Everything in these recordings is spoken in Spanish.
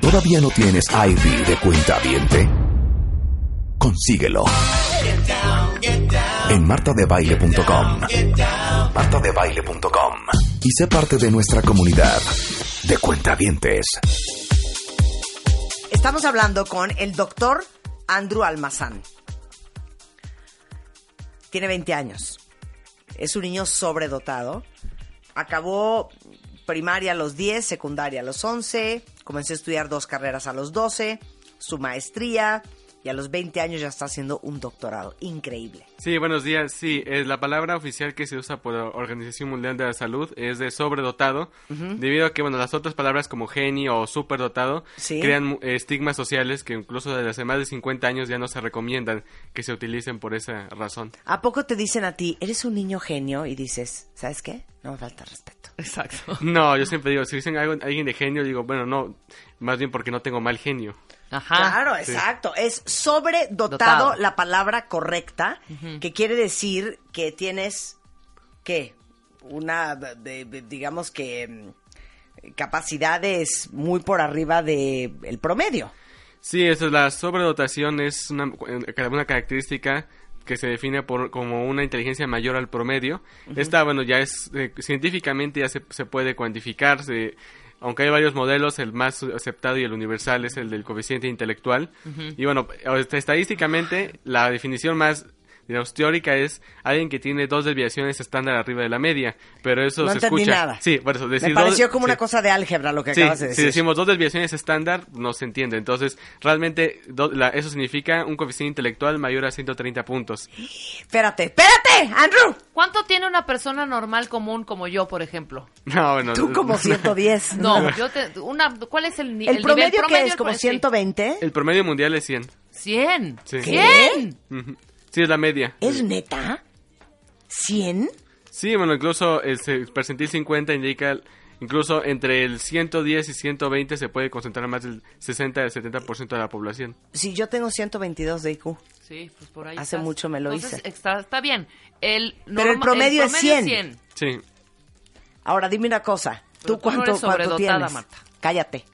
¿Todavía no tienes ID de cuenta viente? Consíguelo. En martadebaile.com. martadebaile.com. Y sé parte de nuestra comunidad de cuentavientes. Estamos hablando con el doctor Andrew Almazán. Tiene 20 años. Es un niño sobredotado. Acabó primaria a los 10, secundaria a los 11. Comencé a estudiar dos carreras a los 12. Su maestría. Y a los 20 años ya está haciendo un doctorado. Increíble. Sí, buenos días. Sí, es la palabra oficial que se usa por la Organización Mundial de la Salud es de sobredotado, debido a que, bueno, las otras palabras como genio o superdotado Sí. crean eh, estigmas sociales que incluso desde hace más de 50 años ya no se recomiendan que se utilicen por esa razón. ¿A poco te dicen a ti, eres un niño genio? Y dices, ¿sabes qué? No me falta respeto. Exacto. No, yo siempre digo, si dicen algo, alguien de genio, digo, bueno, no, más bien porque no tengo mal genio. Ajá. Claro, exacto. Es sobredotado Dotado. la palabra correcta, que quiere decir que tienes, ¿qué? Una, de- de- digamos que, mm, capacidades muy por arriba del el promedio. Sí, eso es la sobredotación es una, una característica que se define por, como una inteligencia mayor al promedio. Esta, bueno, ya es eh, científicamente ya se, se puede cuantificar, se- aunque hay varios modelos, el más aceptado y el universal es el del coeficiente intelectual. Y bueno, este, estadísticamente la definición más digamos, teórica es alguien que tiene dos desviaciones estándar arriba de la media, pero eso No se entendí escucha. nada. Sí, por eso decir Me pareció dos- como sí. una cosa de álgebra lo que Sí, acabas de si decir. decimos dos desviaciones estándar, no se entiende. Entonces, realmente, do- la- eso significa un coeficiente intelectual mayor a 130 puntos. Espérate, espérate, Andrew. ¿Cuánto tiene una persona normal común como yo, por ejemplo? No, bueno. Tú como 110. No, yo te, una, ¿cuál es el, ¿El, el promedio nivel que promedio? es? ¿Como Sí. 120? El promedio mundial es 100. 100. Sí. ¿100? Sí, es la media. ¿Es neta? ¿100? Sí, bueno, incluso el percentil 50 indica, incluso entre el 110 y 120 se puede concentrar más del 60 al 70% de la población. Si yo tengo 122 de IQ. Sí, pues por ahí Hace estás. mucho me lo Entonces, hice. Está, está bien. El Pero el norma- promedio es 100. Sí. Ahora dime una cosa. ¿Tú tú no cuánto, eres cuánto tienes? Marta. Cállate.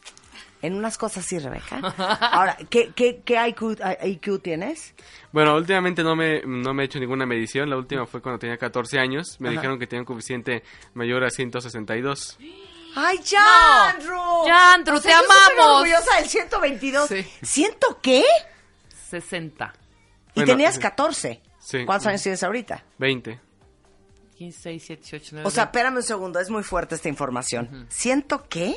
En unas cosas sí, Rebeca. Ahora, ¿qué, qué, qué IQ, IQ tienes? Bueno, últimamente no me, no me he hecho ninguna medición. La última fue cuando tenía 14 años. Me Ajá. dijeron que tenía un coeficiente mayor a 162. ¡Ay, ya, No. Andrew! Ya, Andrew, O sea, te yo estoy amamos. orgullosa del 122. Sí. ¿Ciento qué? 60. Y Bueno, tenías sí. 14. Sí. ¿Cuántos años tienes ahorita? 20. 15, 6, 7, 8, 9. O sea, espérame un segundo, es muy fuerte esta información. ¿Ciento qué?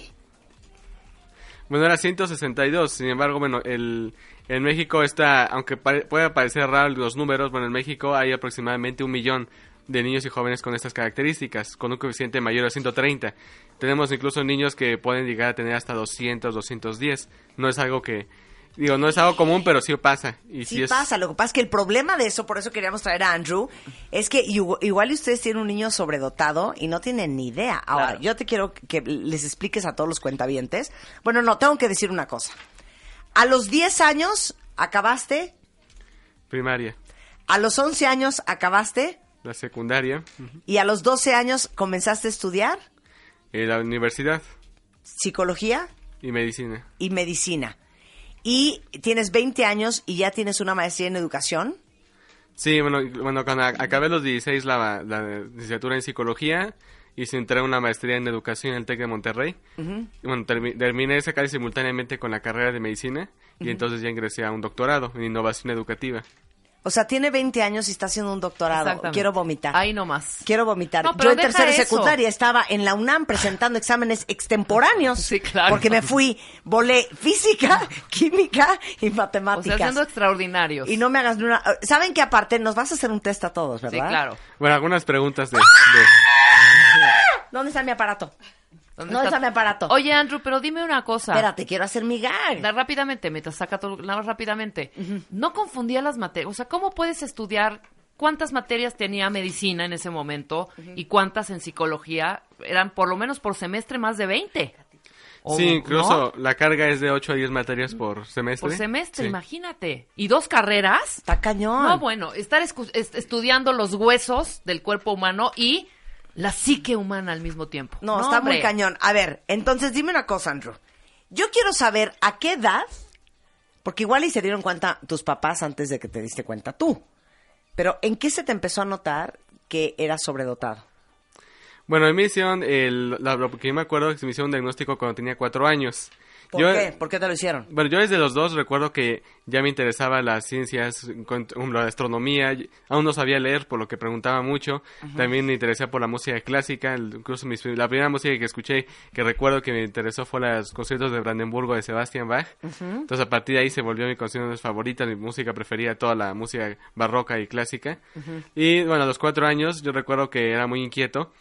Bueno, era 162, sin embargo, bueno, el, en México está, aunque pare- pueda parecer raro los números, bueno, en México hay aproximadamente un millón de niños y jóvenes con estas características, con un coeficiente mayor a 130. Tenemos incluso niños que pueden llegar a tener hasta 200, 210. No es algo que, digo, no es algo común, pero sí pasa. Y Sí, sí es, pasa, lo que pasa es que el problema de eso, por eso queríamos traer a Andrew, es que igu- igual ustedes tienen un niño sobredotado y no tienen ni idea. Ahora, Claro. yo te quiero que les expliques a todos los cuentavientes. Bueno, no, tengo que decir una cosa. A los 10 años acabaste, primaria, a los 11 años acabaste la secundaria, y a los 12 años comenzaste a estudiar eh, la universidad psicología y medicina. y medicina. Y tienes 20 años y ya tienes una maestría en educación. Sí, bueno, bueno cuando acabé los 16 la, la licenciatura en psicología entré a una maestría en educación en el TEC de Monterrey. Y bueno, termi- terminé esa casi simultáneamente con la carrera de medicina y entonces ya ingresé a un doctorado en innovación educativa. O sea, tiene 20 años y está haciendo un doctorado. Quiero vomitar. Ahí nomás. Quiero vomitar. No, pero Yo en tercera y eso. secundaria estaba en la UNAM presentando exámenes extemporáneos. Sí, claro. Porque me fui, volé física, química y O sea, matemáticas. siendo extraordinarios. y no me hagas ni una... ¿Saben que aparte nos vas a hacer un test a todos, Sí, verdad? claro. Bueno, algunas preguntas de... de- ¿Dónde está mi aparato? ¿Dónde ¿Dónde está mi aparato? Oye, Andrew, pero dime una cosa. Espérate, quiero hacer mi gag. Da rápidamente, mientras saca todo, nada más rápidamente. No confundía las materias. O sea, ¿cómo puedes estudiar cuántas materias tenía medicina en ese momento y cuántas en psicología? Eran por lo menos por semestre más de 20. O- sí, incluso ¿no? la carga es de 8 a 10 materias por semestre. Por semestre, Sí. imagínate. ¿Y dos carreras? Está cañón. No, bueno, estar est- estudiando los huesos del cuerpo humano y la psique humana al mismo tiempo. No, está muy cañón. A ver, entonces dime una cosa, Andrew. Yo quiero saber a qué edad, porque igual y se dieron cuenta tus papás antes de que te diste cuenta tú, pero ¿en qué se te empezó a notar que eras sobredotado? Bueno, a mí me hicieron, el, la- lo que yo me acuerdo que se me hicieron un diagnóstico cuando tenía cuatro años. ¿Por Yo- qué? ¿Por qué te lo hicieron? Bueno, yo desde los dos recuerdo que ya me interesaba las ciencias, la astronomía, aún no sabía leer, por lo que preguntaba mucho. También me interesé por la música clásica, incluso mis- la primera música que escuché que recuerdo que me interesó fue los conciertos de Brandenburgo de Sebastian Bach. Entonces a partir de ahí se volvió mi canción favorita, mi música preferida, toda la música barroca y clásica. Y bueno, a los cuatro años yo recuerdo que era muy inquieto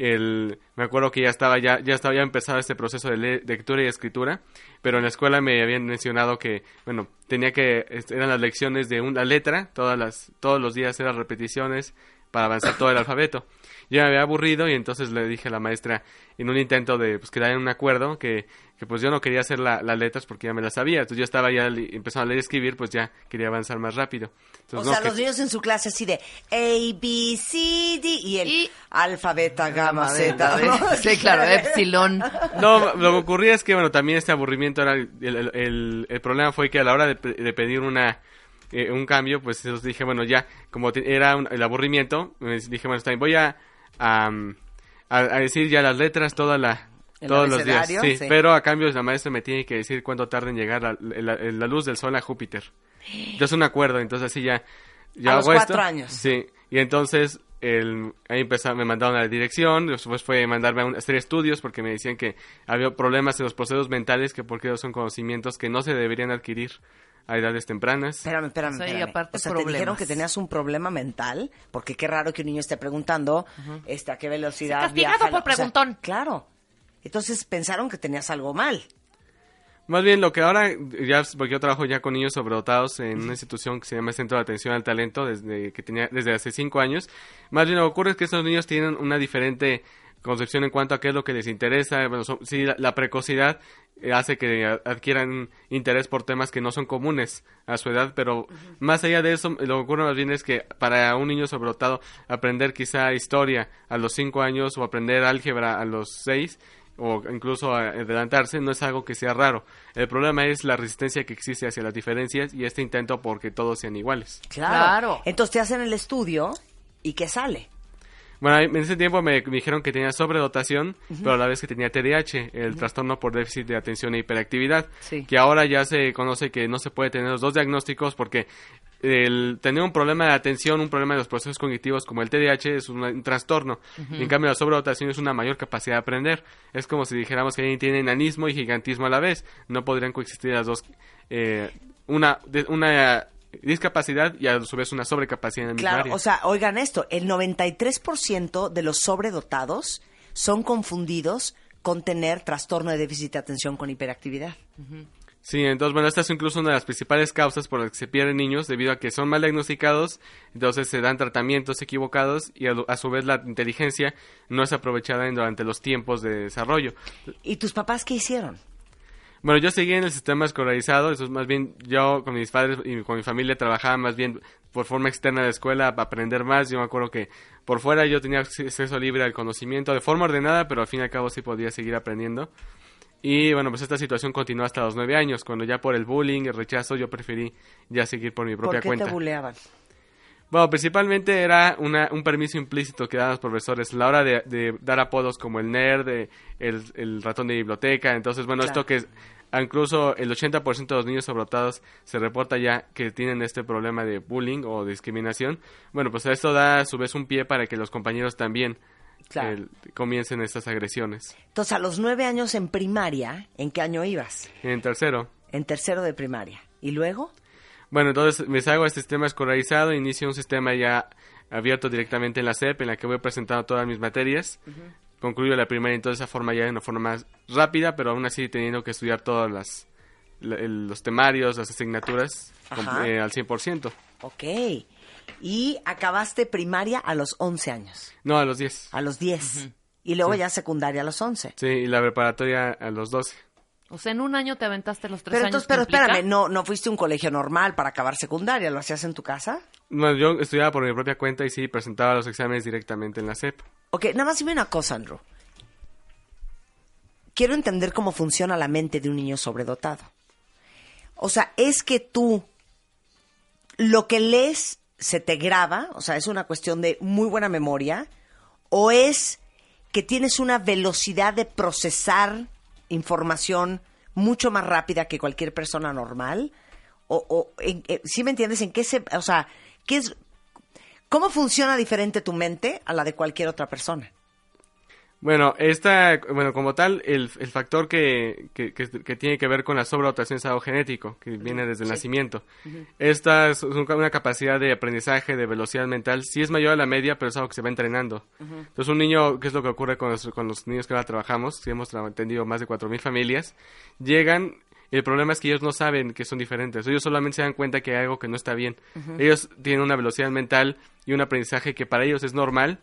el, me acuerdo que ya estaba ya ya estaba ya empezado este proceso de le- lectura y escritura pero en la escuela me habían mencionado que bueno tenía que est- eran las lecciones de una letra todas las todos los días eran repeticiones para avanzar todo el alfabeto yo me había aburrido y entonces le dije a la maestra en un intento de pues, quedar en un acuerdo que, que pues yo no quería hacer la- las letras porque ya me las sabía entonces yo estaba ya li- empezando a leer y escribir pues ya quería avanzar más rápido O no, sea, que- los niños en su clase así de A, B, C, D y el Y- alfa, beta, gamma, zeta. ¿no? Sí, claro, epsilon. No, lo que ocurría es que, bueno, también este aburrimiento era... El, el- el- el problema fue que a la hora de pedir una eh, un cambio, pues entonces dije, bueno, ya, como era un- el aburrimiento, me dije, bueno, está bien, voy a, a, decir ya las letras toda la... Todos los días, sí, sí. pero a cambio la maestra me tiene que decir cuánto tarda en llegar la, la- la luz del sol a Júpiter. Entonces un acuerdo, entonces así ya, ya A los hago esto. cuatro años. Sí, y entonces el, ahí empezó, me mandaron a la dirección, después fue mandarme a un- a hacer estudios porque me decían que había problemas en los procesos mentales que porque son conocimientos que no se deberían adquirir a edades tempranas. Espérame, espérame, y espérame. aparte o sea, te dijeron que tenías un problema mental, porque qué raro que un niño esté preguntando este, a qué velocidad Sí, castigado viaja la- por o sea, preguntón. claro. Entonces pensaron que tenías algo mal. Más bien lo que ahora, ya porque yo trabajo ya con niños sobredotados en una institución que se llama Centro de Atención al Talento desde que tenía desde hace cinco años. Más bien lo que ocurre es que estos niños tienen una diferente concepción en cuanto a qué es lo que les interesa. Bueno, son- sí, la, la precocidad eh, hace que adquieran interés por temas que no son comunes a su edad, pero más allá de eso, lo que ocurre más bien es que para un niño sobredotado aprender quizá historia a los cinco años o aprender álgebra a los seis o incluso a- adelantarse no es algo que sea raro. El problema es la resistencia que existe hacia las diferencias y este intento porque todos sean iguales. Claro. Claro. Entonces te hacen el estudio y ¿qué sale? Bueno, en ese tiempo me, me dijeron que tenía sobredotación, pero a la vez que tenía TDAH, el trastorno por déficit de atención e hiperactividad, Sí. que ahora ya se conoce que no se puede tener los dos diagnósticos porque el tener un problema de atención, un problema de los procesos cognitivos como el TDAH es un, un trastorno. En cambio, la sobredotación es una mayor capacidad de aprender. Es como si dijéramos que alguien tiene enanismo y gigantismo a la vez. No podrían coexistir las dos. eh, una, de- una discapacidad y a su vez una sobrecapacidad en mismo Claro, área. o sea, oigan esto, el 93% de los sobredotados son confundidos con tener trastorno de déficit de atención con hiperactividad. Sí, entonces, bueno, esta es incluso una de las principales causas por las que se pierden niños debido a que son mal diagnosticados, entonces se dan tratamientos equivocados y a, su vez la inteligencia no es aprovechada en- durante los tiempos de desarrollo. ¿Y tus papás qué hicieron? Bueno, yo seguí en el sistema escolarizado, eso es más bien yo con mis padres y con mi familia trabajaba más bien por forma externa de la escuela para aprender más. Yo me acuerdo que por fuera yo tenía acceso libre al conocimiento de forma ordenada, pero al fin y al cabo sí podía seguir aprendiendo. Y bueno, pues esta situación continuó hasta los nueve años, cuando ya por el bullying, el rechazo, yo preferí ya seguir por mi ¿Por propia qué cuenta. te buleaban? Bueno, principalmente era una, un permiso implícito que daban los profesores a la hora de, de dar apodos como el nerd, de- el, el ratón de biblioteca. Entonces, bueno, Claro. esto que es- incluso el 80% de los niños sobredotados se reporta ya que tienen este problema de bullying o discriminación. Bueno, pues esto da a su vez un pie para que los compañeros también Claro. eh, comiencen estas agresiones. Entonces, a los nueve años en primaria, ¿en qué año ibas? En tercero, En tercero de primaria. ¿Y luego? Bueno, entonces me salgo a este sistema escolarizado, inicio un sistema ya abierto directamente en la SEP, en la que voy presentando todas mis materias. Concluyo la primera entonces de esa forma ya de una forma más rápida, pero aún así teniendo que estudiar todos las, los temarios, las asignaturas eh, al 100%. Ok. Y acabaste primaria a los 11 años, No, a los 10. a los 10. Y luego ya secundaria a los 11. Sí, y la preparatoria a los 12. O sea, en un año te aventaste los tres Pero años. entonces, pero implica. espérame, no, no fuiste a un colegio normal para acabar secundaria, ¿lo hacías en tu casa? Bueno, yo estudiaba por mi propia cuenta y sí, presentaba los exámenes directamente en la SEP. Ok, nada más dime una cosa, Andrew. quiero entender cómo funciona la mente de un niño sobredotado. O sea, es que tú lo que lees se te graba, o sea, es una cuestión de muy buena memoria, o es que tienes una velocidad de procesar información mucho más rápida que cualquier persona normal, o, o en- eh, ¿sí me entiendes? ¿En qué se, o sea, qué es, cómo funciona diferente tu mente a la de cualquier otra persona? Bueno, esta, bueno, como tal, el, el factor que, que, que- que tiene que ver con la sobredotación es algo genético, que viene desde el nacimiento. Esta es un- una capacidad de aprendizaje, de velocidad mental, sí es mayor a la media, pero es algo que se va entrenando. Entonces, un niño, ¿qué es lo que ocurre con los, con los niños que ahora trabajamos? Si hemos atendido más de 4.000 familias, llegan el problema es que ellos no saben que son diferentes. Ellos solamente se dan cuenta que hay algo que no está bien. Ellos tienen una velocidad mental y un aprendizaje que para ellos es normal,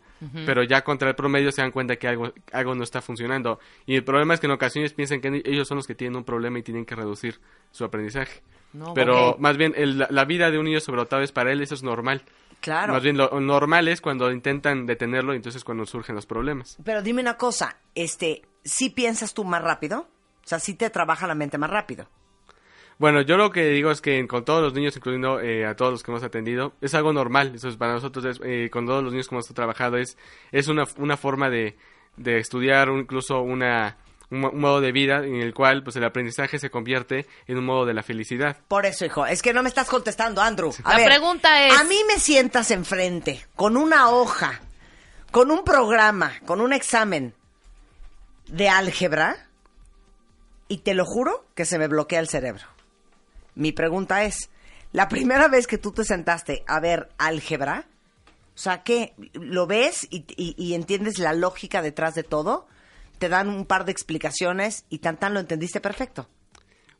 pero ya contra el promedio se dan cuenta que algo, algo no está funcionando. Y el problema es que en ocasiones piensan que ellos son los que tienen un problema y tienen que reducir su aprendizaje. No, pero más bien el- la, la vida de un niño sobredotado es para él, eso es normal. Claro. Más bien lo normal es cuando intentan detenerlo y entonces cuando surgen los problemas. Pero dime una cosa, este, ¿sí piensas tú más rápido? O sea, ¿sí te trabaja la mente más rápido? Bueno, yo lo que digo es que con todos los niños, incluyendo eh, a todos los que hemos atendido, es algo normal. Eso es para nosotros, es, eh, con todos los niños que hemos trabajado, es, es una, una forma de, de estudiar, o incluso una, un, mo- un modo de vida en el cual pues el aprendizaje se convierte en un modo de la felicidad. Por eso, hijo, es que no me estás contestando, Andrew. A La ver, pregunta es- A mí me sientas enfrente con una hoja, con un programa, con un examen de álgebra y te lo juro que se me bloquea el cerebro. Mi pregunta es, la primera vez que tú te sentaste a ver álgebra, o sea, ¿qué? ¿Lo ves y, y- y entiendes la lógica detrás de todo? Te dan un par de explicaciones y tan tan lo entendiste perfecto.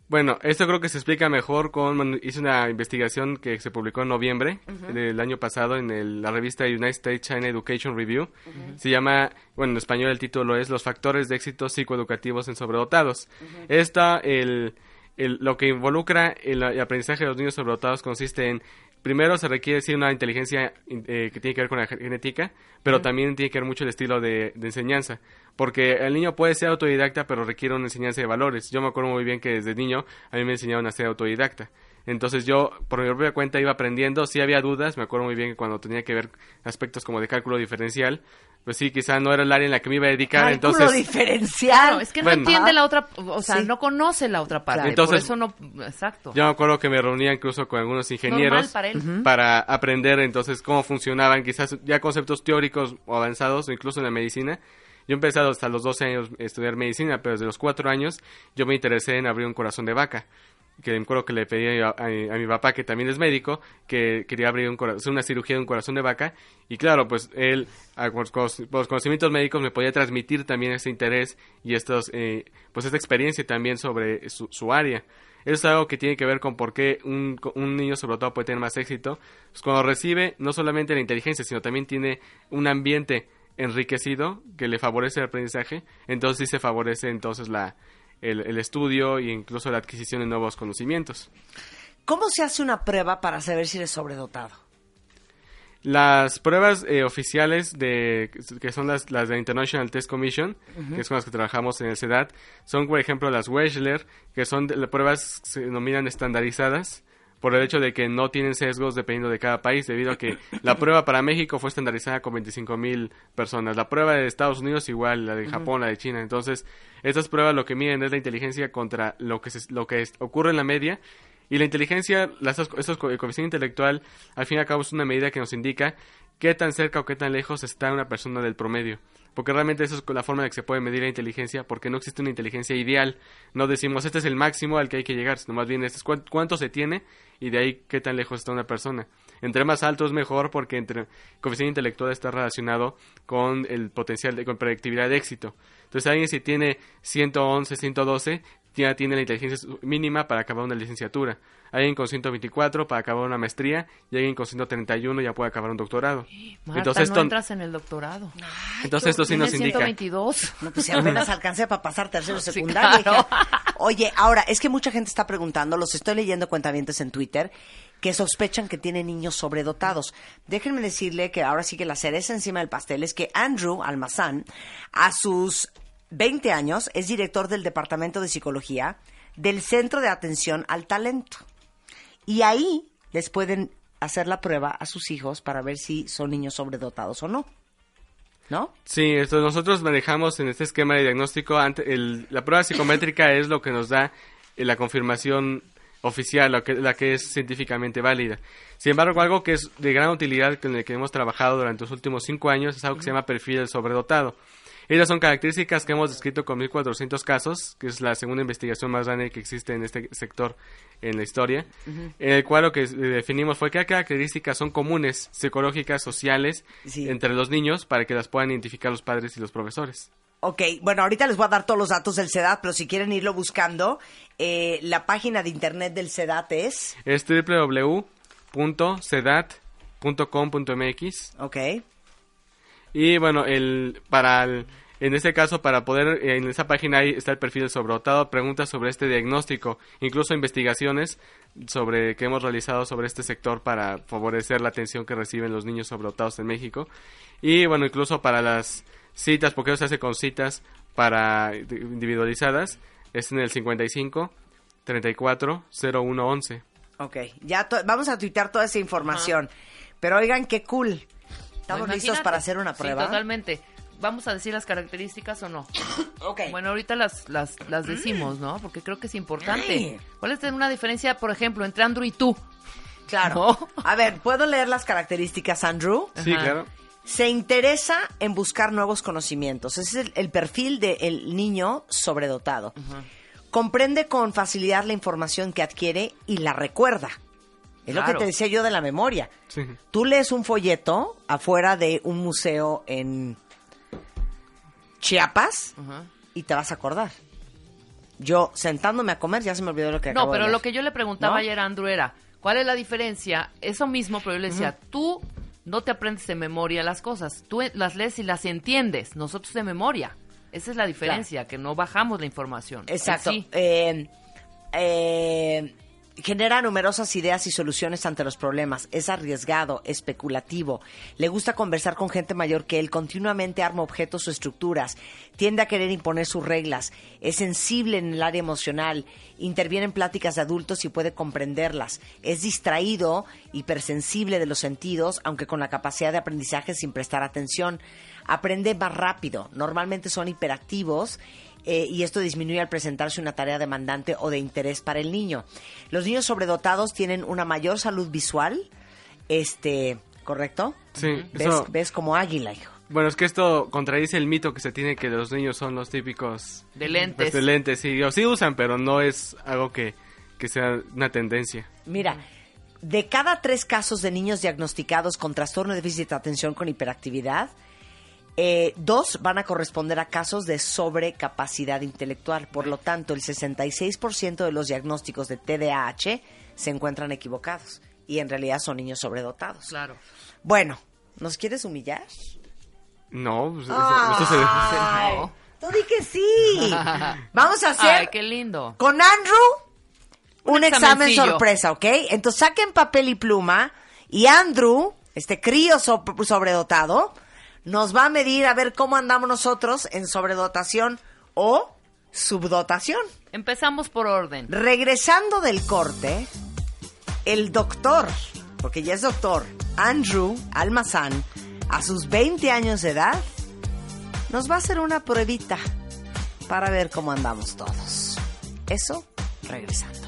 Bueno, esto creo que se explica mejor con... hice una investigación que se publicó en noviembre del año pasado en el- la revista United States China Education Review. Se llama, bueno, en español el título es Los factores de éxito psicoeducativos en sobredotados. Esta, el, el- lo que involucra el, el aprendizaje de los niños sobredotados consiste en... Primero se requiere sí una inteligencia eh, que tiene que ver con la genética, pero también tiene que ver mucho el estilo de, de enseñanza, porque el niño puede ser autodidacta, pero requiere una enseñanza de valores. Yo me acuerdo muy bien que desde niño a mí me enseñaron a ser autodidacta. Entonces yo, por mi propia cuenta, iba aprendiendo. Sí había dudas. Me acuerdo muy bien que cuando tenía que ver aspectos como de cálculo diferencial, pues sí, quizá no era el área en la que me iba a dedicar. Cálculo entonces, diferencial. Claro, es que no Bueno. entiende la otra, o sea, Sí. no conoce la otra parte. Claro. Entonces- por eso no, exacto. yo me acuerdo que me reunía incluso con algunos ingenieros Normal para él. para aprender entonces cómo funcionaban quizás ya conceptos teóricos o avanzados o incluso en la medicina. Yo he empezado hasta los 12 años a estudiar medicina, pero desde los 4 años yo me interesé en abrir un corazón de vaca. Que me acuerdo que le pedí a, mi papá, que también es médico, que quería abrir un cora- hacer una cirugía de un corazón de vaca. Y claro, pues él, a- con los, con los conocimientos médicos, me podía transmitir también ese interés y estos, eh, pues esta experiencia también sobre su, su área. Eso es algo que tiene que ver con por qué un, un niño sobre todo puede tener más éxito. Pues cuando recibe no solamente la inteligencia, sino también tiene un ambiente enriquecido que le favorece el aprendizaje, entonces sí se favorece entonces la, el, el estudio e incluso la adquisición de nuevos conocimientos. ¿Cómo se hace una prueba para saber si eres sobredotado? Las pruebas eh, oficiales de que son las, las de International Test Commission, que es con las que trabajamos en el CEDAT, son por ejemplo las Wechsler, que son de- las pruebas se denominan estandarizadas por el hecho de que no tienen sesgos dependiendo de cada país, debido a que la prueba para México fue estandarizada con 25 mil personas. La prueba de Estados Unidos igual, la de Japón, la de China. Entonces, estas pruebas lo que miden es la inteligencia contra lo que, se- lo que es- ocurre en la media y la inteligencia, las, estos, el coeficiente intelectual, al fin y al cabo es una medida que nos indica qué tan cerca o qué tan lejos está una persona del promedio. Porque realmente eso es la forma en que se puede medir la inteligencia, porque no existe una inteligencia ideal. No decimos, este es el máximo al que hay que llegar, sino más bien, este es cuán- cuánto se tiene y de ahí qué tan lejos está una persona. Entre más alto es mejor porque entre coeficiente intelectual está relacionado con el potencial de con predictibilidad de éxito. Entonces alguien si tiene 111, 112, ya tiene la inteligencia mínima para acabar una licenciatura. Alguien con 124 para acabar una maestría y alguien con 131 ya puede acabar un doctorado. Marta, entonces no esto, entras en el doctorado. entonces esto sí nos indica. 122. No, pues si apenas alcancé para pasar tercero Sí, secundaria. claro. hija. Oye, ahora, es que mucha gente está preguntando, los estoy leyendo cuentavientes en Twitter, que sospechan que tiene niños sobredotados. Déjenme decirle que ahora sí que la cereza encima del pastel es que Andrew Almazán, a sus 20 años, es director del Departamento de Psicología del Centro de Atención al Talento. Y ahí les pueden hacer la prueba a sus hijos para ver si son niños sobredotados o no. ¿No? Sí, nosotros manejamos en este esquema de diagnóstico, ante- el- la prueba psicométrica es lo que nos da eh, la confirmación oficial, la que, la que es científicamente válida. Sin embargo, algo que es de gran utilidad con el que hemos trabajado durante los últimos cinco años es algo que se llama perfil del sobredotado. Ellas son características que hemos descrito con 1.400 casos, que es la segunda investigación más grande que existe en este sector en la historia, en el cual lo que eh, definimos fue qué características son comunes, psicológicas, sociales, Sí. entre los niños para que las puedan identificar los padres y los profesores. Ok, bueno, ahorita les voy a dar todos los datos del CEDAT, pero si quieren irlo buscando, eh, la página de internet del CEDAT es, Es www.cedat.com.mx ok, y bueno, el para el- en este caso para poder eh, en esa página ahí está el perfil del sobredotado, preguntas sobre este diagnóstico, incluso investigaciones sobre que hemos realizado sobre este sector para favorecer la atención que reciben los niños sobredotados en México y bueno, incluso para las citas, porque eso se hace con citas para individualizadas, es en el 55 34 01 11. ok. Ya to- vamos a tuitear toda esa información. Pero oigan, qué cool. ¿Estamos listos para hacer una Sí, prueba? totalmente. ¿Vamos a decir las características o no? Ok. Bueno, ahorita las, las, las decimos, ¿no? Porque creo que es importante. ¿Cuál es una diferencia, por ejemplo, entre Andrew y tú? claro. ¿No? A ver, ¿puedo leer las características, Andrew? Sí, Ajá. claro. Se interesa en buscar nuevos conocimientos. Ese es el, el perfil del niño sobredotado. Comprende con facilidad la información que adquiere y la recuerda. Es lo que te decía yo de la memoria. Sí. Tú lees un folleto afuera de un museo en Chiapas y te vas a acordar. Yo sentándome a comer ya se me olvidó lo que No, pero lo que yo le preguntaba ¿No? ayer a Andrew era, ¿cuál es la diferencia? Eso mismo, pero yo le decía, tú no te aprendes de memoria las cosas, tú las lees y las entiendes, nosotros de memoria. Esa es la diferencia, que no bajamos la información. Exacto. Eh, eh, genera numerosas ideas y soluciones ante los problemas. Es arriesgado, especulativo. Le gusta conversar con gente mayor que él. Continuamente arma objetos o estructuras. Tiende a querer imponer sus reglas. Es sensible en el área emocional. Interviene en pláticas de adultos y puede comprenderlas. Es distraído, hipersensible de los sentidos, aunque con la capacidad de aprendizaje sin prestar atención. Aprende más rápido. Normalmente son hiperactivos eh, y esto disminuye al presentarse una tarea demandante o de interés para el niño. Los niños sobredotados tienen una mayor salud visual, este, ¿correcto? Sí, ¿Ves, eso- ves como águila, hijo. Bueno, es que esto contradice el mito que se tiene que los niños son los típicos De lentes. pues, de lentes. Sí, o sí usan, pero no es algo que, que sea una tendencia. Mira, de cada tres casos de niños diagnosticados con trastorno de déficit de atención con hiperactividad, eh, dos van a corresponder a casos de sobrecapacidad intelectual. Por lo tanto, el 66% de los diagnósticos de TDAH se encuentran equivocados y en realidad son niños sobredotados. Claro. Bueno, ¿nos quieres humillar? No, pues, eso- se- Ay, No. Tú di que sí. Vamos a hacer Ay, qué lindo. con Andrew un, Un examen sorpresa, ¿ok? Entonces saquen papel y pluma y Andrew, este crío so- sobredotado, nos va a medir a ver cómo andamos nosotros en sobredotación o subdotación. Empezamos por orden. Regresando del corte, el doctor, porque ya es doctor, Andrew Almazán, a sus 20 años de edad, nos va a hacer una pruebita para ver cómo andamos todos. Eso, regresando.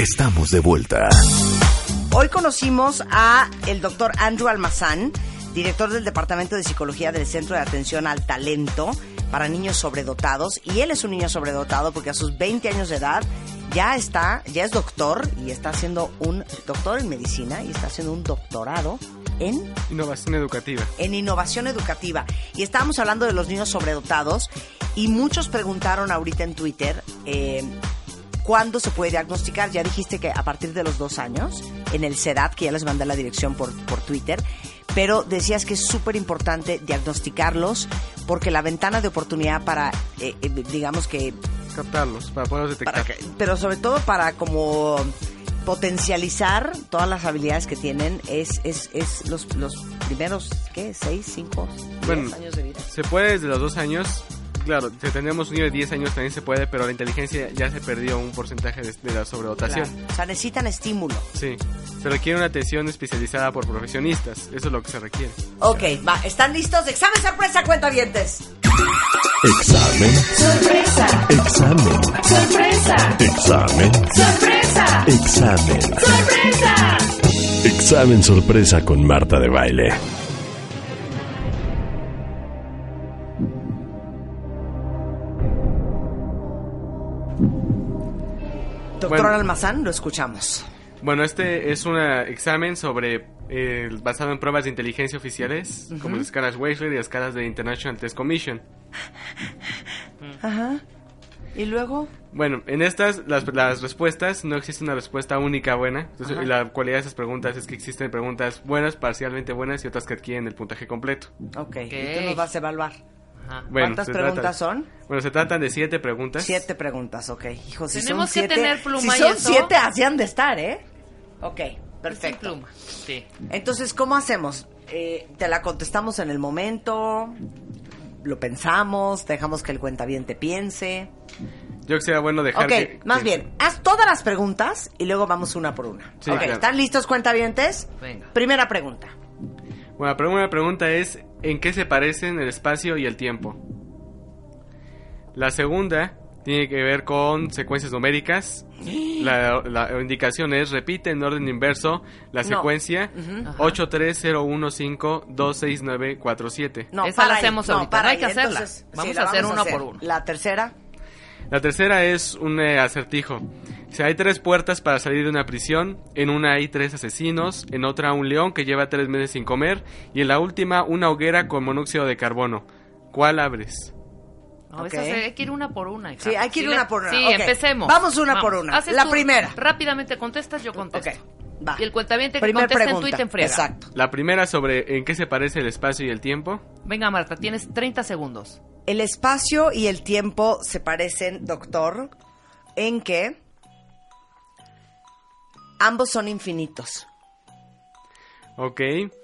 Estamos de vuelta. Hoy conocimos a el doctor Andrew Almazán, director del Departamento de Psicología del Centro de Atención al Talento para Niños Sobredotados. Y él es un niño sobredotado porque a sus 20 años de edad ya está, ya es doctor y está haciendo un doctor en medicina y está haciendo un doctorado en Innovación educativa. en innovación educativa. Y estábamos hablando de los niños sobredotados y muchos preguntaron ahorita en Twitter eh, cuándo se puede diagnosticar. Ya dijiste que a partir de los dos años, en el CEDAT, que ya les mandé la dirección por, por Twitter, pero decías que es súper importante diagnosticarlos porque la ventana de oportunidad para, eh, eh, digamos que Captarlos para poderlos detectar. para que- pero sobre todo para como potencializar todas las habilidades que tienen es, es, es los, los primeros, ¿qué? ¿Seis, cinco, Bueno, años de vida? Se puede desde los dos años. Claro, si tenemos un niño de 10 años también se puede, pero la inteligencia ya se perdió un porcentaje de, de la sobredotación. Claro. O sea, necesitan estímulo. Sí. Se requiere una atención especializada por profesionistas. Eso es lo que se requiere. Ok, va. ¿Están listos? Examen sorpresa, cuentavientes. Examen. Sorpresa, Examen. sorpresa, Examen. sorpresa, Examen. sorpresa. Examen sorpresa con Marta de baile. Doctor Bueno. Almazán, lo escuchamos. Bueno, este es un examen sobre eh, basado en pruebas de inteligencia oficiales, como las escalas Wechsler y las escalas de International Test Commission. Ajá. ¿Y luego? Bueno, en estas, las, las respuestas, no existe una respuesta única buena. Entonces, y la cualidad de esas preguntas es que existen preguntas buenas, parcialmente buenas y otras que adquieren el puntaje completo. Ok. ¿Y tú nos vas a evaluar? Ajá. Bueno, ¿Cuántas se preguntas trata- son? Bueno, se tratan de siete preguntas. Siete preguntas, ok. Hijo, si Tenemos son que siete, tener pluma si y son eso. siete, así han de estar, ¿eh? Ok, Sin perfecto. pluma. Sí. Entonces, ¿cómo hacemos? Eh, ¿Te la contestamos en el momento? ¿Lo pensamos? ¿Dejamos que el cuentaviente piense? Yo creo que sería bueno dejar Ok, que- más que- bien, haz todas las preguntas y luego vamos una por una. Sí, Ok, claro. ¿Están listos, cuentavientes? Venga. Primera pregunta. Bueno, la primera pregunta es, ¿en qué se parecen el espacio y el tiempo? La segunda tiene que ver con secuencias numéricas. La, la indicación es, repite en orden inverso la No. secuencia Ajá. 83015269947. No, Esa la hacemos no, ahorita, para no hay ahí, que hacerla. entonces, Vamos a hacer uno por uno. La tercera, La tercera es un eh, acertijo. Si hay tres puertas para salir de una prisión, en una hay tres asesinos, en otra un león que lleva tres meses sin comer y en la última una hoguera con monóxido de carbono. ¿Cuál abres? No, Ok. esa se- hay que ir una por una. hija. Sí, hay que ir una por una. Sí, empecemos. Vamos una por una. Haces La tú primera. Rápidamente contestas, yo contesto. ok, va. Y el cuentaviente que Primer en pregunta. Twitter en friega. Exacto. La primera sobre en qué se parece el espacio y el tiempo. Venga, Marta, tienes 30 segundos. El espacio y el tiempo se parecen, doctor, en que ambos son infinitos. Ok.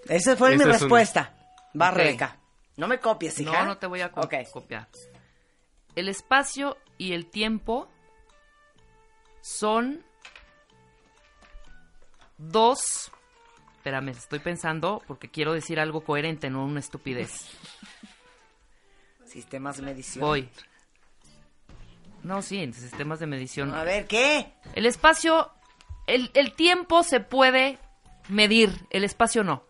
Esa fue mi una. respuesta. Va. Rebeca. No me copies, hija. No, no te voy a co- Ok. copiar. El espacio y el tiempo son dos. Espérame, estoy pensando porque quiero decir algo coherente, no una estupidez. Sistemas de medición. Voy. No, sí, en sistemas de medición. A ver, ¿qué? El espacio, el, el tiempo se puede medir, el espacio no.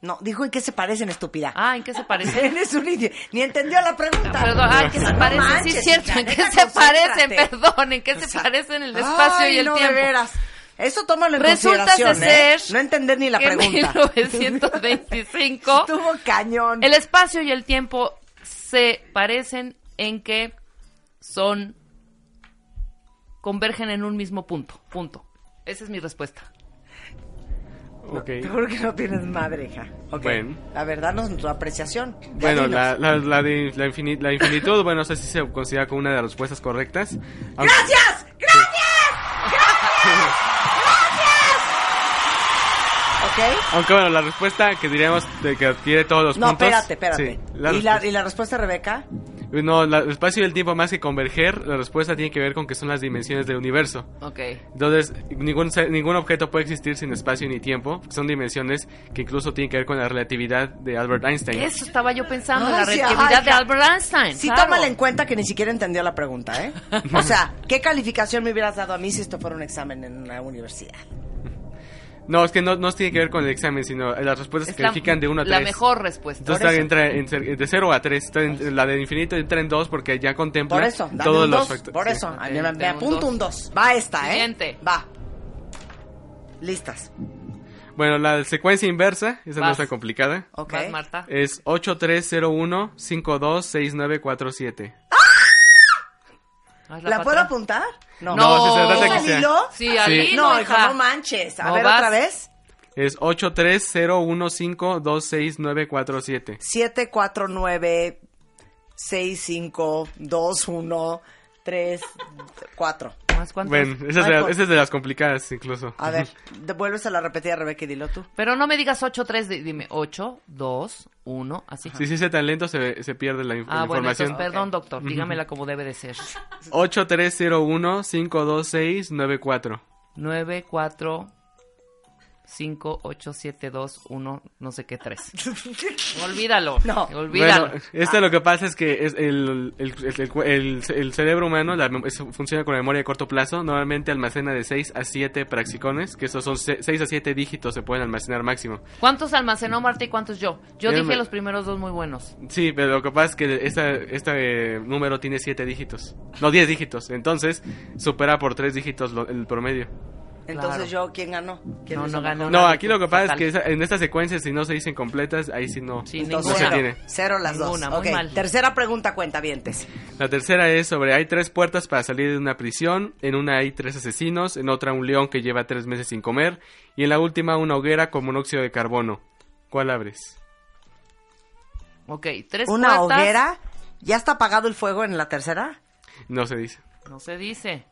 No, dijo en qué se parecen, estúpida. Ah, ¿en qué se parece? Eres un idiota. Ni entendió la pregunta. Perdón, ah, ¿en qué se No parecen? sí, manches, es cierto, ¿en qué se parecen? Perdón, ¿en qué O se sea, parecen el espacio ay, y el no, tiempo? de veras. Eso tómalo en Resulta consideración, ser ¿eh? No entender ni la que en pregunta. 1925 Estuvo cañón. el espacio y el tiempo se parecen en que son convergen en un mismo punto, punto. Esa es mi respuesta. Ok. Te juro que no tienes madre, hija. Ok. Bueno. La verdad, no es tu apreciación. Ya Bueno, la, la, la, de- la, infini- la infinitud, bueno, no sé si se considera como una de las respuestas correctas. Aunque- ¡Gracias! ¡Gracias! ¡Gracias! ¿Ok? Aunque bueno, la respuesta que diríamos de que adquiere todos los No, puntos. espérate, espérate. Sí, la ¿Y, la, respuesta- ¿Y la respuesta, Rebeca? No, la- el espacio y el tiempo más que converger, la respuesta tiene que ver con que son las dimensiones del universo. Ok. Entonces, ningún, se- ningún objeto puede existir sin espacio ni tiempo. Son dimensiones que incluso tienen que ver con la relatividad de Albert Einstein. Eso estaba yo pensando, la sí, relatividad ay, de Albert Einstein. Sí, claro. tómala en cuenta que ni siquiera entendió la pregunta, ¿eh? O sea, ¿qué calificación me hubieras dado a mí si esto fuera un examen en una universidad? No, es que no, no tiene que ver con el examen, sino las respuestas Es califican de 1 a 3. La mejor respuesta. Entonces entra en de 0 a 3. la de infinito entra en 2 porque ya contempla Por eso, dame todos un los dos, factores. Por Sí. eso, Ok, a mí me, me apunto dos. un 2. Va esta, ¿eh? Siguiente. Va. Listas. Bueno, la secuencia inversa, esa no Vas. es tan complicada. Ok. Vas, Marta. Es 8301-526947. ¿La puedo apuntar? No. No, si se trata ¿Es que al hilo? Sí, al Sí. hilo, No, hija. no manches. A No, ver, vas. otra vez. Es 8301526947. 749 6521 34. ¿Más cuántas? Bueno, esa es, de, Michael. esa es de las complicadas incluso. A ver, devuelves a la repetida, Rebeca, y dilo tú. Pero no me digas 8, 3, dime 8, 2, 1, así. Si se dice tan lento se, se pierde la, inf- Ah, la bueno, información. entonces, perdón, doctor, dígamela como debe de ser. 8301-52694. 9, 4, 5, 8, 7, 2, 1, no sé qué, 3. Olvídalo. No. Olvídalo. Bueno, este lo que pasa es que es el, el, el- el- el cerebro humano la es- funciona con memoria de corto plazo. Normalmente almacena de 6 a 7 praxicones, que esos son 6 a 7 dígitos se pueden almacenar máximo. ¿Cuántos almacenó Marta y cuántos yo? Yo Eh, dije me- los primeros dos muy buenos. Sí, pero lo que pasa es que este, este eh, número tiene 7 dígitos. No, 10 dígitos. Entonces, supera por 3 dígitos lo- el promedio. Entonces yo, ¿quién ganó? ¿Quién No, no ganó. No, aquí lo que pasa fatal. es que en estas secuencias, si no se dicen completas, ahí sí no, Sí, Entonces, no se ninguna. tiene. Cero las Ninguna, dos. muy Ok, mal. tercera pregunta, cuenta vientes. La tercera es sobre hay tres puertas para salir de una prisión, en una hay tres asesinos, en otra un león que lleva tres meses sin comer y en la última una hoguera con monóxido de carbono. ¿Cuál abres? Ok, tres Una puertas. hoguera. ¿Ya está apagado el fuego en la tercera? No se dice. No se dice.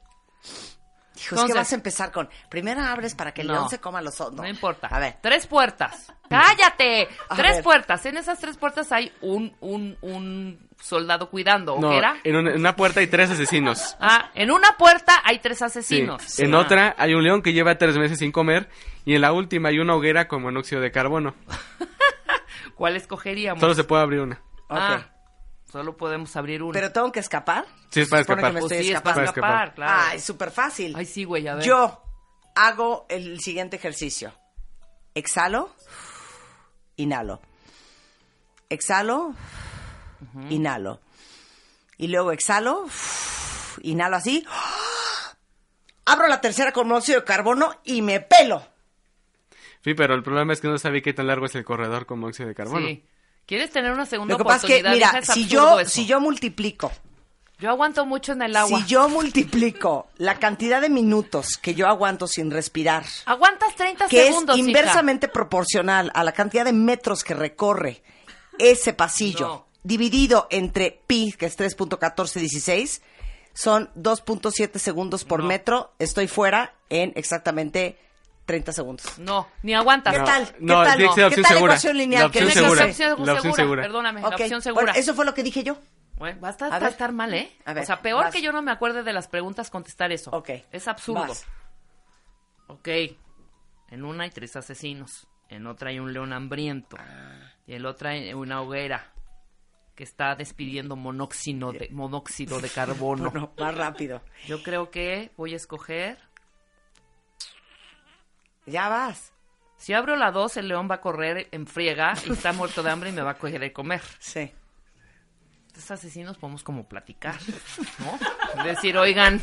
Hijo, es que Entonces- vas a empezar con. Primero abres para que el No. león se coma los otros. No, importa. A ver. Tres puertas. ¡Cállate! A tres ver. puertas. En esas tres puertas hay un, un, un soldado cuidando. ¿O No, qué era? en una, en una puerta hay tres asesinos. Ah, en una puerta hay tres Sí. asesinos. En Ah. otra hay un león que lleva tres meses sin comer y en la última hay una hoguera con monóxido de carbono. ¿Cuál escogeríamos? Solo se puede abrir una. Ah, solo podemos abrir una. ¿Pero tengo que escapar? Sí, es para escapar. que me Pues estoy sí, es para escapar, claro. Ay, súper fácil. Ay, sí, güey, a ver. Yo hago el siguiente ejercicio. Exhalo, inhalo. Exhalo, inhalo. Y luego exhalo, inhalo así. Abro la tercera con monóxido de carbono y me pelo. Sí, pero el problema es que no sabe qué tan largo es el corredor con monóxido de carbono. Sí. ¿Quieres tener una segunda Lo que pasa es que, oportunidad? mira, es si yo, eso. si yo multiplico, Yo aguanto mucho en el agua. si yo multiplico la cantidad de minutos que yo aguanto sin respirar, Aguantas 30 que segundos, es hija. inversamente proporcional a la cantidad de metros que recorre ese pasillo, No. dividido entre pi, que es 3.1416, son 2.7 segundos por No. metro. Estoy fuera en exactamente 30 segundos. No, ni aguantas. ¿Qué No, tal? ¿Qué no, tal? tiene que ser la ¿Qué opción tal segura. ecuación lineal? La opción ¿Qué Tiene que segura. opción La opción segura. Perdóname, Ok, la opción bueno, segura. eso fue lo que dije yo. Bueno, va a estar, A va a ver. estar mal, ¿eh? A ver, o sea, peor vas. que yo no me acuerde de las preguntas contestar eso. Ok. Es absurdo. Vas. Ok. En una hay tres asesinos. En otra hay un león hambriento. Y en la otra hay una hoguera que está despidiendo monóxido de, monóxido de carbono. Bueno, más rápido. Yo creo que voy a escoger. Ya vas. Si abro la 2, el león va a correr en friega y está muerto de hambre y me va a querer comer. Sí. Estos asesinos podemos como platicar, ¿no? Decir, oigan,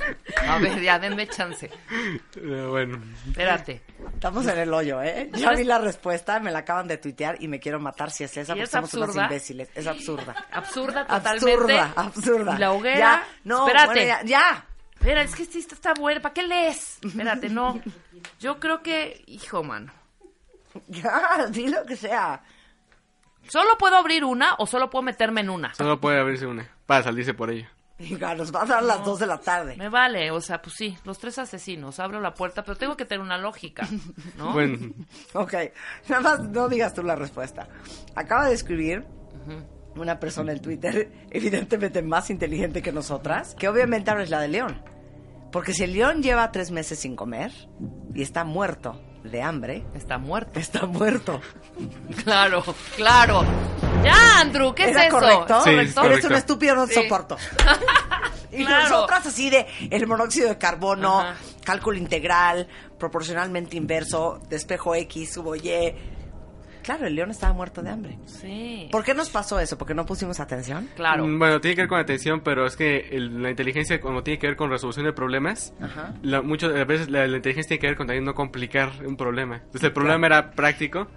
a ver, ya denme chance. Eh, bueno, Espérate. Estamos en el hoyo, ¿eh? Ya vi la respuesta, me la acaban de tuitear y me quiero matar si es esa, ¿Y porque es somos absurda? imbéciles. Es absurda. Absurda totalmente. Absurda, absurda. Y la hoguera. Ya, no, espérate. bueno, ya, ya. Espera, es que sí está, está buena. ¿Para qué lees? Espérate, no. Yo creo que, hijo, mano. Ya, di lo que sea. ¿Solo puedo abrir una o solo puedo meterme en una? solo puede abrirse una. Para salirse por ella. Hija, nos va a dar las dos de la tarde. Me vale, o sea, pues sí, los tres asesinos, abro la puerta, pero tengo que tener una lógica, ¿no? Bueno, Ok, nada más no digas tú la respuesta. Acaba de escribir una persona en Twitter, evidentemente más inteligente que nosotras, que obviamente ahora es la de León. Porque si el León lleva tres meses sin comer y está muerto de hambre, Está muerto. está muerto. Claro, claro. Ya, Andrew, ¿qué ¿Era es eso? correcto? ¿Es Sí, es Eres correcto. un estúpido, no te Sí. soporto. y Claro. nosotras así de el monóxido de carbono, Ajá. cálculo integral, proporcionalmente inverso, despejo X, subo Y. Claro, el león estaba muerto de hambre. Sí. ¿Por qué nos pasó eso? ¿Porque no pusimos atención? Claro. Mm, Bueno, tiene que ver con atención, pero es que el- la inteligencia, como tiene que ver con resolución de problemas, Ajá. la, muchas veces la, la inteligencia tiene que ver con también no complicar un problema. Entonces, el problema era práctico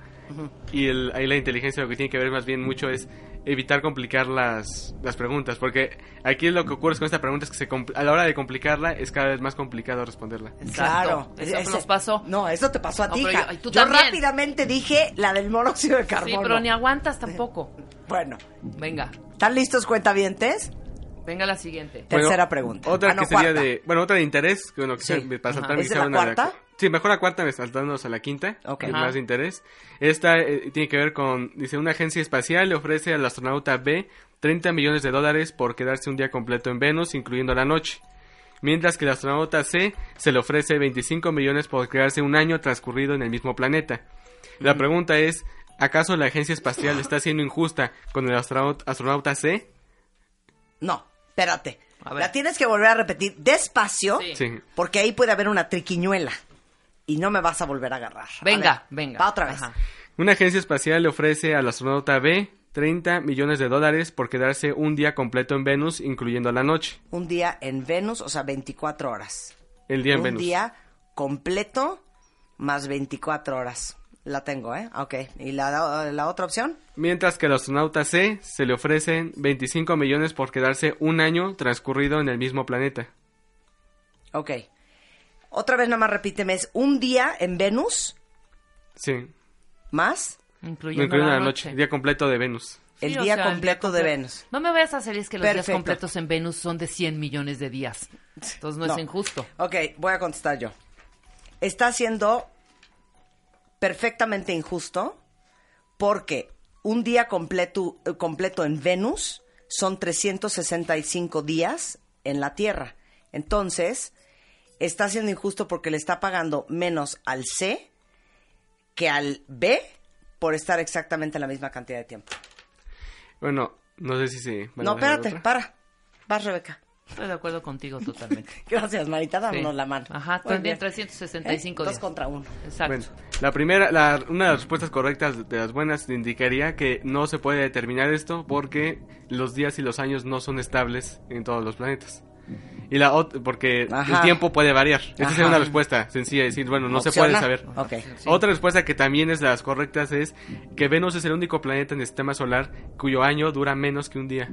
y el- ahí la inteligencia lo que tiene que ver más bien mucho es evitar complicar las, las preguntas, porque aquí lo que ocurre con esta pregunta es que se a la hora de complicarla es cada vez más complicado responderla. Exacto. Claro. Eso Ese- nos pasó. No, eso te pasó a No, ti, yo- Yo rápidamente dije la del monóxido de Sí, carbono. pero ni aguantas tampoco. Bueno, Venga, ¿están listos, cuentavientes? venga la siguiente. Tercera Bueno, pregunta. Otra Ah, no, que sería cuarta. de, bueno, otra de interés, que bueno, que Sí. para Ajá. saltarme ¿Es de la una cuarta? Sí, mejor la cuarta, me saltándonos a la quinta, Ok. que es más de interés. Esta eh, tiene que ver con, dice, una agencia espacial le ofrece al astronauta B 30 millones de dólares por quedarse un día completo en Venus, incluyendo la noche. Mientras que el astronauta C se le ofrece 25 millones por quedarse un año transcurrido en el mismo planeta. La pregunta es, ¿acaso la agencia espacial está siendo injusta con el astronauta, astronauta C? No, espérate. A ver. La tienes que volver a repetir despacio. Sí. porque ahí puede haber una triquiñuela. Y no me vas a volver a agarrar. A Venga, ver, venga. Va otra vez. Ajá. Una agencia espacial le ofrece al astronauta B 30 millones de dólares por quedarse un día completo en Venus, incluyendo la noche. Un día en Venus, o sea, 24 horas. El día en un Venus. día completo más 24 horas. La tengo, ¿eh? Ok. ¿Y la, la otra opción? Mientras que al astronauta C se le ofrecen 25 millones por quedarse un año transcurrido en el mismo planeta. Ok. Otra vez nada más repíteme. Es un día en Venus Sí, más Incluyendo, incluyendo la, la noche. noche. Día completo de Venus. el Sí, día sea, el completo día de comple- Venus. No me vayas a hacer es que los días completos en Venus son de 100 millones de días. Entonces no, No. es injusto. Ok, voy a contestar yo. Está siendo perfectamente injusto porque un día completo, eh, completo en Venus son 365 días en la Tierra. Entonces, está siendo injusto porque le está pagando menos al C que al B por estar exactamente la misma cantidad de tiempo. Bueno, no sé si se... no, espérate, para. Vas, Rebeca. Estoy de acuerdo contigo totalmente. Gracias, Marita. Dámonos Sí. la mano. Ajá, también bien. 365 ¿Eh? Dos días. contra uno. Exacto. Bueno, la primera, la, una de las respuestas correctas de las buenas indicaría que no se puede determinar esto porque los días y los años no son estables en todos los planetas. Y la ot- porque Ajá. el tiempo puede variar. Esa Ajá. sería una respuesta sencilla, decir, bueno, no se puede saber. Otra respuesta que también es de las correctas es que Venus es el único planeta en el sistema solar cuyo año dura menos que un día.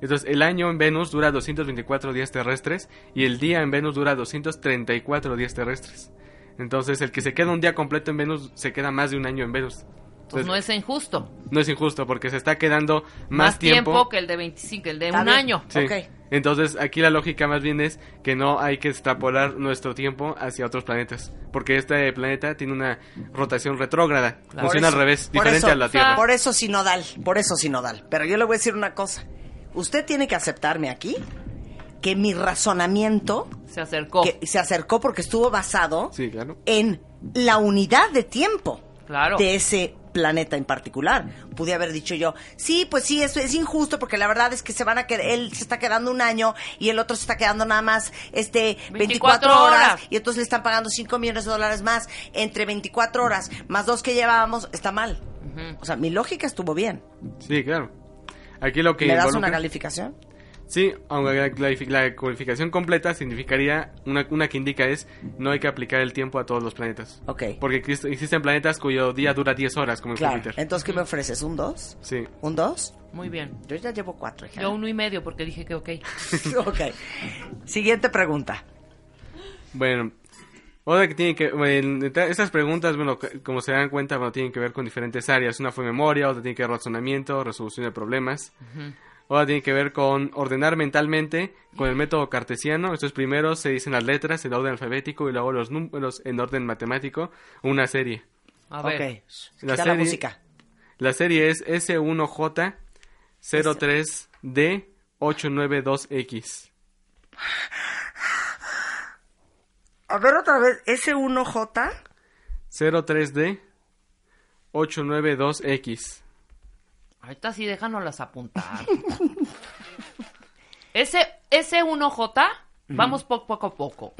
Entonces, el año en Venus dura 224 días terrestres y el día en Venus dura 234 días terrestres. Entonces, el que se queda un día completo en Venus se queda más de un año en Venus. Pues no es injusto. no es injusto porque se está quedando Más, más, tiempo, que el de 25, el de un bien. año. Sí. Ok. Entonces, aquí la lógica más bien es que no hay que extrapolar nuestro tiempo hacia otros planetas. Porque este planeta tiene una rotación retrógrada. Claro. Funciona al revés, diferente eso- a la Tierra. Por eso sinodal, por eso sinodal. Pero yo le voy a decir una cosa. Usted tiene que aceptarme aquí que mi razonamiento Se acercó. que se acercó porque estuvo basado Sí, claro. en la unidad de tiempo Claro. de ese planeta en particular. Pude haber dicho yo, sí, pues sí, eso es injusto porque la verdad es que se van a quedar, él se está quedando un año y el otro se está quedando nada más este 24, 24 horas. horas. y entonces le están pagando 5 millones de dólares más entre 24 horas más dos que llevábamos, está mal. O sea, mi lógica estuvo bien. Sí, claro. Aquí lo que ¿Me das involucra- una calificación? Sí, aunque la, la- la calificación completa significaría, una, una que indica es, no hay que aplicar el tiempo a todos los planetas. Ok. Porque exist- existen planetas cuyo día dura 10 horas, como en Claro. Júpiter. Entonces, ¿qué me ofreces? ¿Un 2? Sí. ¿Un 2? Muy bien. Yo ya llevo 4. Yo uno y medio porque dije que ok. ok. Siguiente pregunta. Bueno, otra que tiene que... Bueno, estas preguntas, bueno, como se dan cuenta, bueno, tienen que ver con diferentes áreas. Una fue memoria, otra tiene que ver razonamiento, resolución de problemas. Otra tiene que ver con ordenar mentalmente con el método cartesiano. Estos primeros se dicen las letras en orden alfabético y luego los números en orden matemático. Una serie. A ver. Ok. La Quita la serie- música. La serie es S1J03D892X. A ver otra vez. S1J. 03D892X. Ahorita sí déjanoslas apuntar. Ese, ese 1J Vamos po- poco a poco.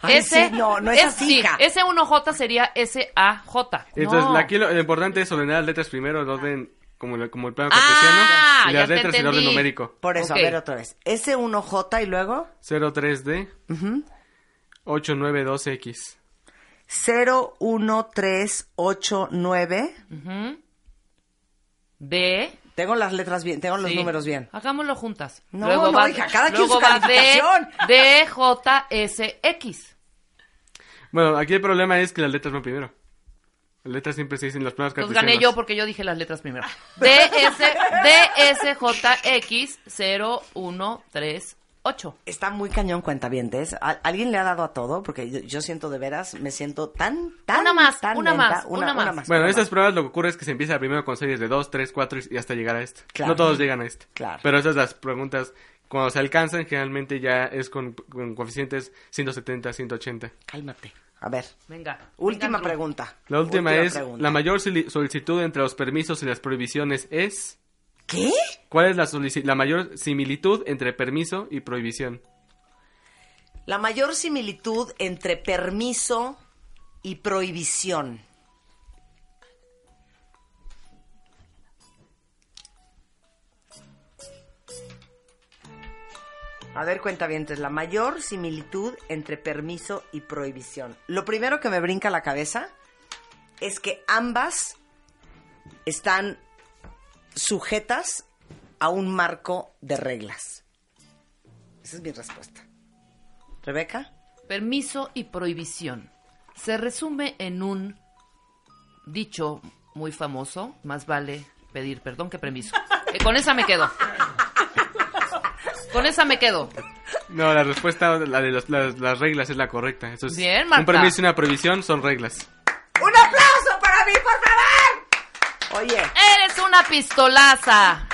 Ay, sí, no, no es así, hija. ese 1J sería S-A-J. Entonces, No. aquí lo, lo importante es ordenar las letras primero en orden como, el- como el plano Ah, cartesiano y ya las te letras en orden entendí. numérico. Por eso, Ok. a ver otra vez. S1J y luego 03D 8912X. 01389. Ujú. D. Tengo las letras bien, tengo los sí. números bien. Hagámoslo juntas. No, no, hija, cada quien luego su va D, calificación. D, J, S, X. Bueno, aquí el problema es que las letras van primero. Las letras siempre se dicen los planos Entonces cartesianos. gané yo porque yo dije las letras primero. D, S, D, S, J, X, 0, 1, 3, 8. Está muy cañón cuentavientes. ¿Al- ¿Alguien le ha dado a todo? Porque yo, yo siento de veras, me siento tan, tan, Una más, tan una lenta. más, una más. Bueno, una estas pruebas lo que ocurre es que se empieza primero con series de 2, 3, 4 y hasta llegar a este. Claro. No todos llegan a este. Claro. Pero esas las preguntas, cuando se alcanzan, generalmente ya es con, con coeficientes 170, 180. Cálmate. A ver, Venga. última venga, pregunta. La última, es, pregunta. la mayor soli- solicitud entre los permisos y las prohibiciones es... ¿Qué? ¿Cuál es la, la mayor similitud entre permiso y prohibición? La mayor similitud entre permiso y prohibición. A ver, cuentavientes, la mayor similitud entre permiso y prohibición. Lo primero que me brinca a la cabeza es que ambas están sujetas a un marco de reglas. Esa es mi respuesta. Rebeca. Permiso y prohibición. Se resume en un dicho muy famoso, más vale pedir perdón que permiso. Eh, con esa me quedo. Con esa me quedo. No, la respuesta, la de los- las, las reglas es la correcta. Eso es, Bien, Marta. Un permiso y una prohibición son reglas. ¡Un aplauso para mí, por favor! Oye, Eres una pistolaza.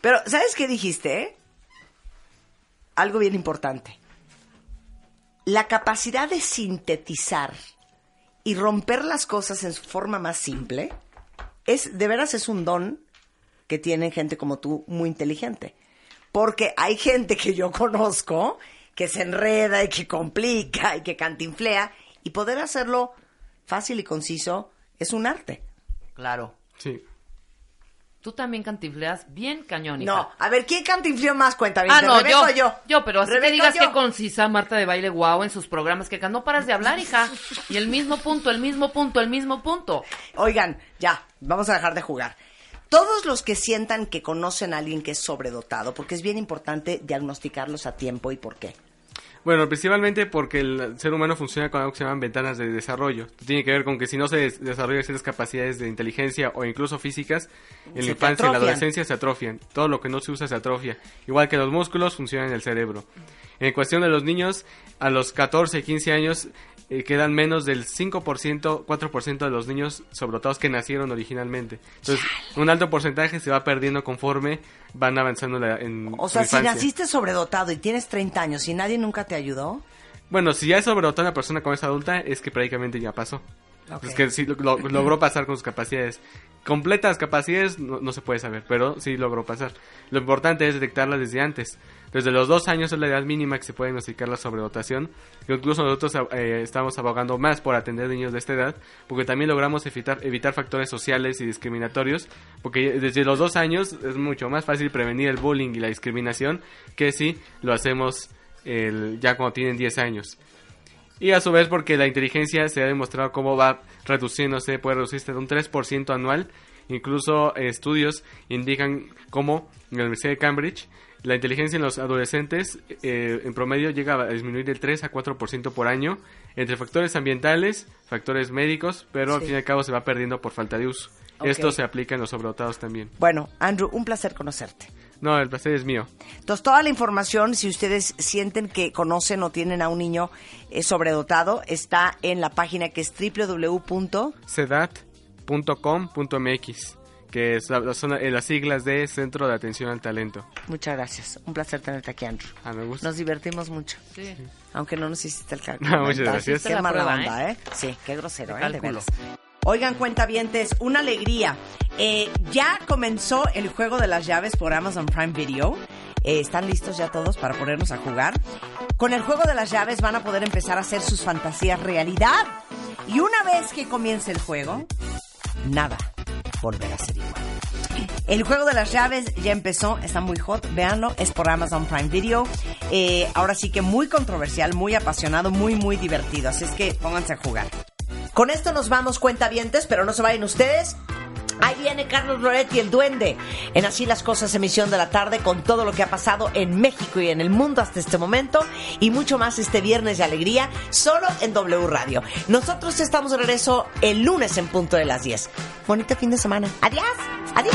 pero ¿sabes qué dijiste? eh? Algo bien importante. La capacidad de sintetizar y romper las cosas en su forma más simple es de veras es un don que tienen gente como tú muy inteligente. Porque hay gente que yo conozco que se enreda y que complica y que cantinflea y poder hacerlo fácil y conciso es un arte. Claro. Sí. Tú también cantifleas bien cañón, hija. No, a ver, ¿quién cantinfleó más cuenta Ah, no, ¿Rebeca yo, o yo? yo, pero así que digas yo. que concisa Marta de Baile guau en sus programas, que no paras de hablar, hija. Y el mismo punto, el mismo punto, el mismo punto. Oigan, ya, vamos a dejar de jugar. Todos los que sientan que conocen a alguien que es sobredotado, porque es bien importante diagnosticarlos a tiempo y por qué. Bueno, principalmente porque el ser humano funciona con algo que se llaman ventanas de desarrollo. Tiene que ver con que si no se des- desarrollan ciertas capacidades de inteligencia o incluso físicas, en la infancia y la adolescencia se atrofian. Todo lo que no se usa se atrofia. Igual que los músculos funcionan en el cerebro. En cuestión de los niños, a los 14, 15 años eh, quedan menos del 5%, 4% de los niños sobredotados que nacieron originalmente. Entonces, un alto porcentaje se va perdiendo conforme van avanzando la- en O sea, si naciste sobredotado y tienes 30 años y nadie nunca te ayudó, Bueno, si ya es sobredotada una persona como es adulta, es que prácticamente ya pasó. Ok. Es que sí lo- lo- logró pasar con sus capacidades. Completas capacidades no, no se puede saber, pero sí logró pasar. Lo importante es detectarlas desde antes. Desde los dos años es la edad mínima que se puede diagnosticar la sobredotación. Incluso nosotros eh, estamos abogando más por atender niños de esta edad, porque también logramos evitar, evitar factores sociales y discriminatorios, porque desde los dos años es mucho más fácil prevenir el bullying y la discriminación que si lo hacemos el- ya cuando tienen 10 años. Y a su vez porque la inteligencia se ha demostrado cómo va reduciéndose, puede reducirse de un 3% anual. Incluso eh, estudios indican cómo en la Universidad de Cambridge la inteligencia en los adolescentes eh, en promedio llega a disminuir del 3 a 4% por año entre factores ambientales, factores médicos, pero al fin y al cabo se va perdiendo por falta de uso. Esto se aplica en los sobredotados también. bueno, Andrew, un placer conocerte. No, el placer es mío. Entonces, toda la información, si ustedes sienten que conocen o tienen a un niño eh, sobredotado, está en la página que es www. cedat.com.mx, que es la- son eh, las siglas de Centro de Atención al Talento. Muchas gracias. Un placer tenerte aquí, Andrew. Ah, me gusta. Nos divertimos mucho. Sí. Aunque no nos hiciste el cálculo. No, muchas gracias. Qué mala prueba, onda, ¿eh? Sí, qué grosero, De ¿eh? De. Oigan, cuentavientes, una alegría. Eh, ya comenzó el juego de las llaves por Amazon Prime Video. Eh, ¿Están listos ya todos para ponernos a jugar? Con el juego de las llaves van a poder empezar a hacer sus fantasías realidad. Y una vez que comience el juego, nada volverá a ser igual. El juego de las llaves ya empezó, está muy hot, véanlo, es por Amazon Prime Video. Eh, ahora sí que muy controversial, muy apasionado, muy, muy divertido. Así es que pónganse a jugar. Con esto nos vamos cuentavientes, pero no se vayan ustedes. Ahí viene Carlos Loretti, el duende, en Así las Cosas, emisión de la tarde, con todo lo que ha pasado en México y en el mundo hasta este momento, y mucho más este viernes de alegría, solo en W Radio. Nosotros estamos de regreso el lunes en punto de las 10. Bonito fin de semana. Adiós, adiós.